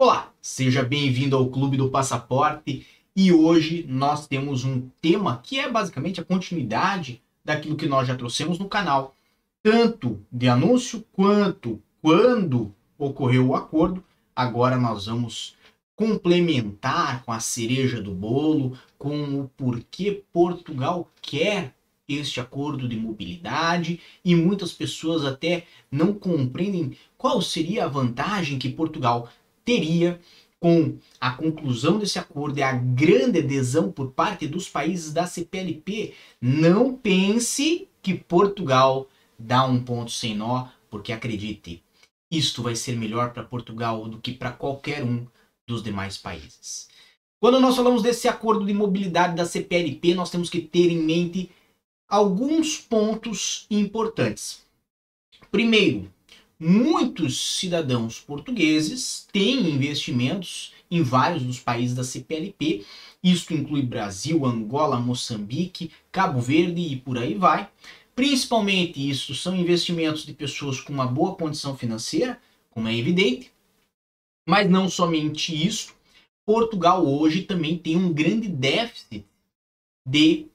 Olá, seja bem-vindo ao Clube do Passaporte e hoje nós temos um tema que é basicamente a continuidade daquilo que nós já trouxemos no canal, tanto de anúncio quanto quando ocorreu o acordo. Agora nós vamos complementar com a cereja do bolo, com o porquê Portugal quer este acordo de mobilidade e muitas pessoas até não compreendem qual seria a vantagem que Portugal teria com a conclusão desse acordo e a grande adesão por parte dos países da CPLP. Não pense que Portugal dá um ponto sem nó, porque acredite, isto vai ser melhor para Portugal do que para qualquer um dos demais países. Quando nós falamos desse acordo de mobilidade da CPLP, nós temos que ter em mente alguns pontos importantes. Primeiro, muitos cidadãos portugueses têm investimentos em vários dos países da CPLP. Isto inclui Brasil, Angola, Moçambique, Cabo Verde e por aí vai. Principalmente isso são investimentos de pessoas com uma boa condição financeira, como é evidente. Mas não somente isso, Portugal hoje também tem um grande déficit de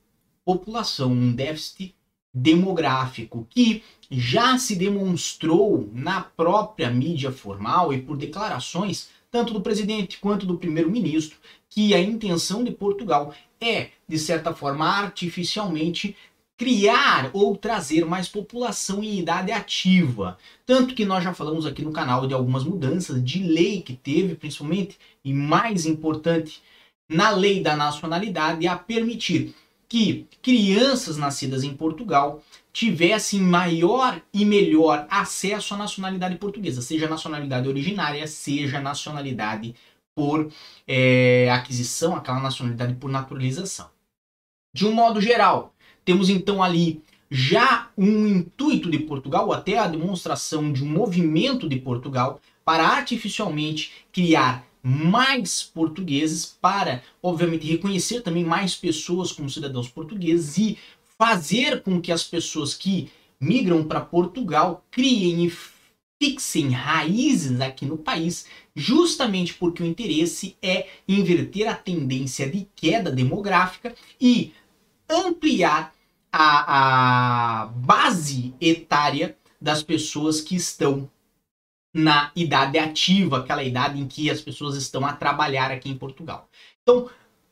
população, um déficit demográfico que já se demonstrou na própria mídia formal e por declarações tanto do presidente quanto do primeiro-ministro que a intenção de Portugal é, de certa forma, artificialmente criar ou trazer mais população em idade ativa. Tanto que nós já falamos aqui no canal de algumas mudanças de lei que teve, principalmente, e mais importante, na lei da nacionalidade, a permitir que crianças nascidas em Portugal tivessem maior e melhor acesso à nacionalidade portuguesa, seja nacionalidade originária, seja nacionalidade por é, aquisição, aquela nacionalidade por naturalização. De um modo geral, temos então ali já um intuito de Portugal, ou até a demonstração de um movimento de Portugal para artificialmente criar mais portugueses, para, obviamente, reconhecer também mais pessoas como cidadãos portugueses e fazer com que as pessoas que migram para Portugal criem e fixem raízes aqui no país, justamente porque o interesse é inverter a tendência de queda demográfica e ampliar a, a base etária das pessoas que estão na idade ativa, aquela idade em que as pessoas estão a trabalhar aqui em Portugal. Então,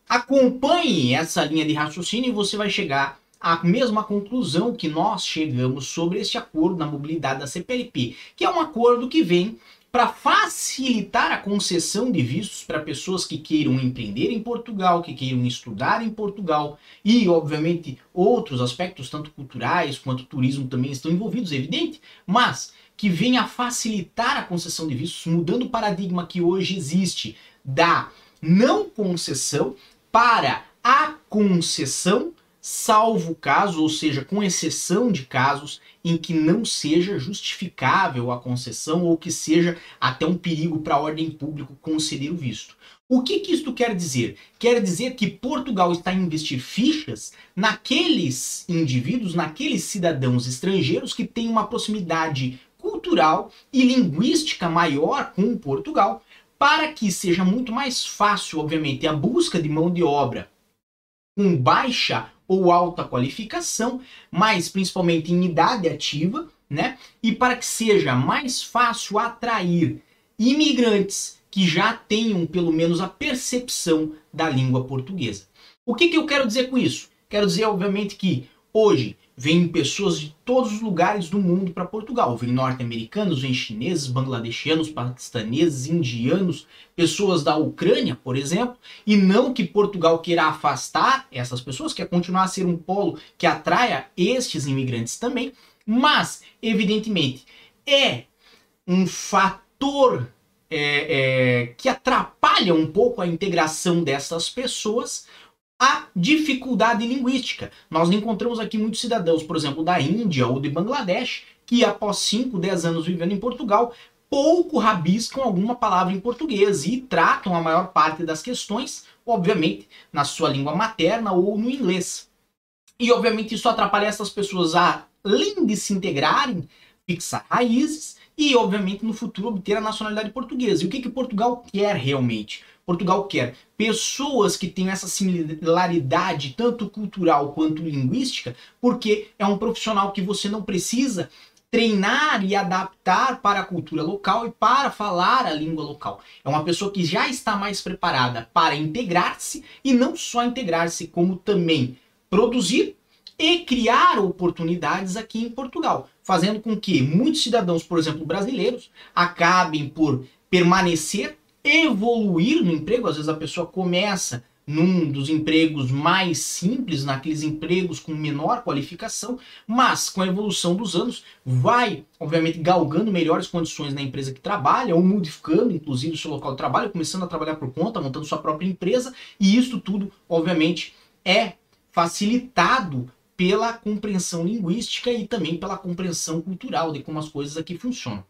acompanhe essa linha de raciocínio e você vai chegar à mesma conclusão que nós chegamos sobre este acordo na mobilidade da CPLP, que é um acordo que vem para facilitar a concessão de vistos para pessoas que queiram empreender em Portugal, que queiram estudar em Portugal e, obviamente, outros aspectos, tanto culturais quanto turismo, também estão envolvidos, é evidente, mas que venha a facilitar a concessão de vistos, mudando o paradigma que hoje existe da não concessão para a concessão salvo caso, ou seja, com exceção de casos em que não seja justificável a concessão ou que seja até um perigo para a ordem pública conceder o visto. O que, que isto quer dizer? Quer dizer que Portugal está a investir fichas naqueles indivíduos, naqueles cidadãos estrangeiros que têm uma proximidade cultural e linguística maior com Portugal, para que seja muito mais fácil, obviamente, a busca de mão de obra com baixa ou alta qualificação, mas principalmente em idade ativa, né? E para que seja mais fácil atrair imigrantes que já tenham pelo menos a percepção da língua portuguesa. O que, que eu quero dizer com isso? Quero dizer, obviamente, que hoje Vêm pessoas de todos os lugares do mundo para Portugal. Vêm norte-americanos, vêm chineses, bangladeshianos, paquistaneses, indianos, pessoas da Ucrânia, por exemplo. E não que Portugal queira afastar essas pessoas, quer continuar a ser um polo que atraia estes imigrantes também. Mas, evidentemente, é um fator é, é, que atrapalha um pouco a integração dessas pessoas a dificuldade linguística. Nós encontramos aqui muitos cidadãos, por exemplo, da Índia ou de Bangladesh, que após 5, 10 anos vivendo em Portugal, pouco rabiscam alguma palavra em português e tratam a maior parte das questões, obviamente, na sua língua materna ou no inglês. E obviamente isso atrapalha essas pessoas, além de se integrarem, fixar raízes e, obviamente, no futuro obter a nacionalidade portuguesa. E o que, que Portugal quer realmente? Portugal quer pessoas que tenham essa similaridade, tanto cultural quanto linguística, porque é um profissional que você não precisa treinar e adaptar para a cultura local e para falar a língua local. É uma pessoa que já está mais preparada para integrar-se e não só integrar-se, como também produzir e criar oportunidades aqui em Portugal, fazendo com que muitos cidadãos, por exemplo, brasileiros, acabem por permanecer, evoluir no emprego. Às vezes a pessoa começa num dos empregos mais simples, naqueles empregos com menor qualificação, mas com a evolução dos anos vai, obviamente, galgando melhores condições na empresa que trabalha, ou modificando, inclusive, o seu local de trabalho, começando a trabalhar por conta, montando sua própria empresa, e isso tudo, obviamente, é facilitado pela compreensão linguística e também pela compreensão cultural de como as coisas aqui funcionam.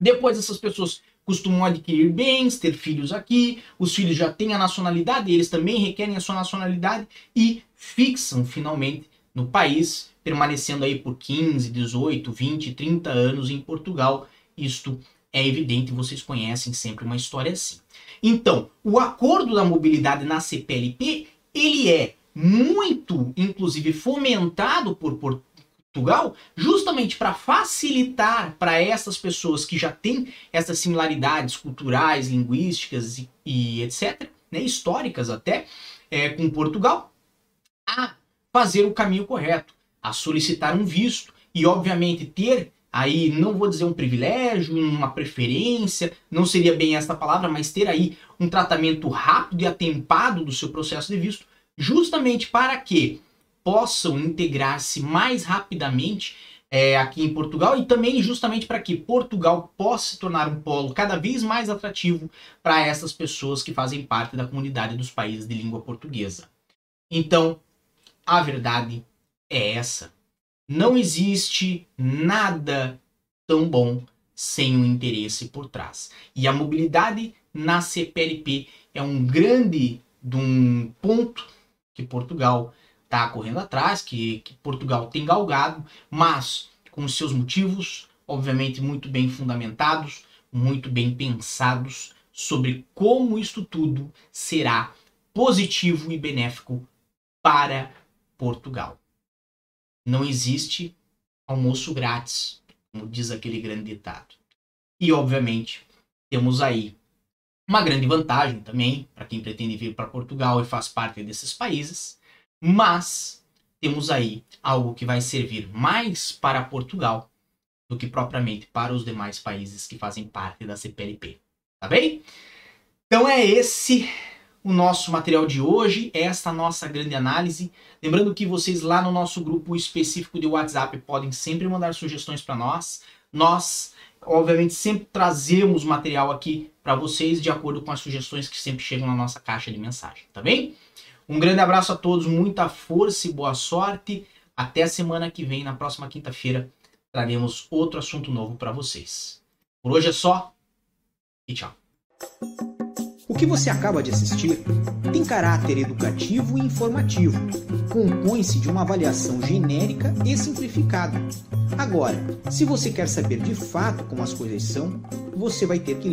Depois essas pessoas costumam adquirir bens, ter filhos aqui, os filhos já têm a nacionalidade, eles também requerem a sua nacionalidade e fixam finalmente no país, permanecendo aí por 15, 18, 20, 30 anos em Portugal. Isto é evidente, vocês conhecem sempre uma história assim. Então, o acordo da mobilidade na CPLP, ele é muito, inclusive, fomentado por, por Portugal, justamente para facilitar para essas pessoas que já têm essas similaridades culturais, linguísticas e, e etc., né, históricas até, é, com Portugal, a fazer o caminho correto, a solicitar um visto e, obviamente, ter aí, não vou dizer um privilégio, uma preferência, não seria bem esta palavra, mas ter aí um tratamento rápido e atempado do seu processo de visto, justamente para que possam integrar-se mais rapidamente é, aqui em Portugal e também justamente para que Portugal possa se tornar um polo cada vez mais atrativo para essas pessoas que fazem parte da comunidade dos países de língua portuguesa. Então, a verdade é essa. Não existe nada tão bom sem o um interesse por trás. E a mobilidade na CPLP é um grande de um ponto que Portugal está correndo atrás, que, que Portugal tem galgado, mas com seus motivos, obviamente muito bem fundamentados, muito bem pensados sobre como isto tudo será positivo e benéfico para Portugal. Não existe almoço grátis, como diz aquele grande ditado. E, obviamente, temos aí uma grande vantagem também para quem pretende vir para Portugal e faz parte desses países, mas temos aí algo que vai servir mais para Portugal do que propriamente para os demais países que fazem parte da CPLP. Tá bem? Então é esse o nosso material de hoje, esta nossa grande análise. Lembrando que vocês lá no nosso grupo específico de WhatsApp podem sempre mandar sugestões para nós. Nós, obviamente, sempre trazemos material aqui para vocês de acordo com as sugestões que sempre chegam na nossa caixa de mensagem, tá bem? Um grande abraço a todos, muita força e boa sorte. Até a semana que vem, na próxima quinta-feira, traremos outro assunto novo para vocês. Por hoje é só e tchau. O que você acaba de assistir tem caráter educativo e informativo. Compõe-se de uma avaliação genérica e simplificada. Agora, se você quer saber de fato como as coisas são, você vai ter que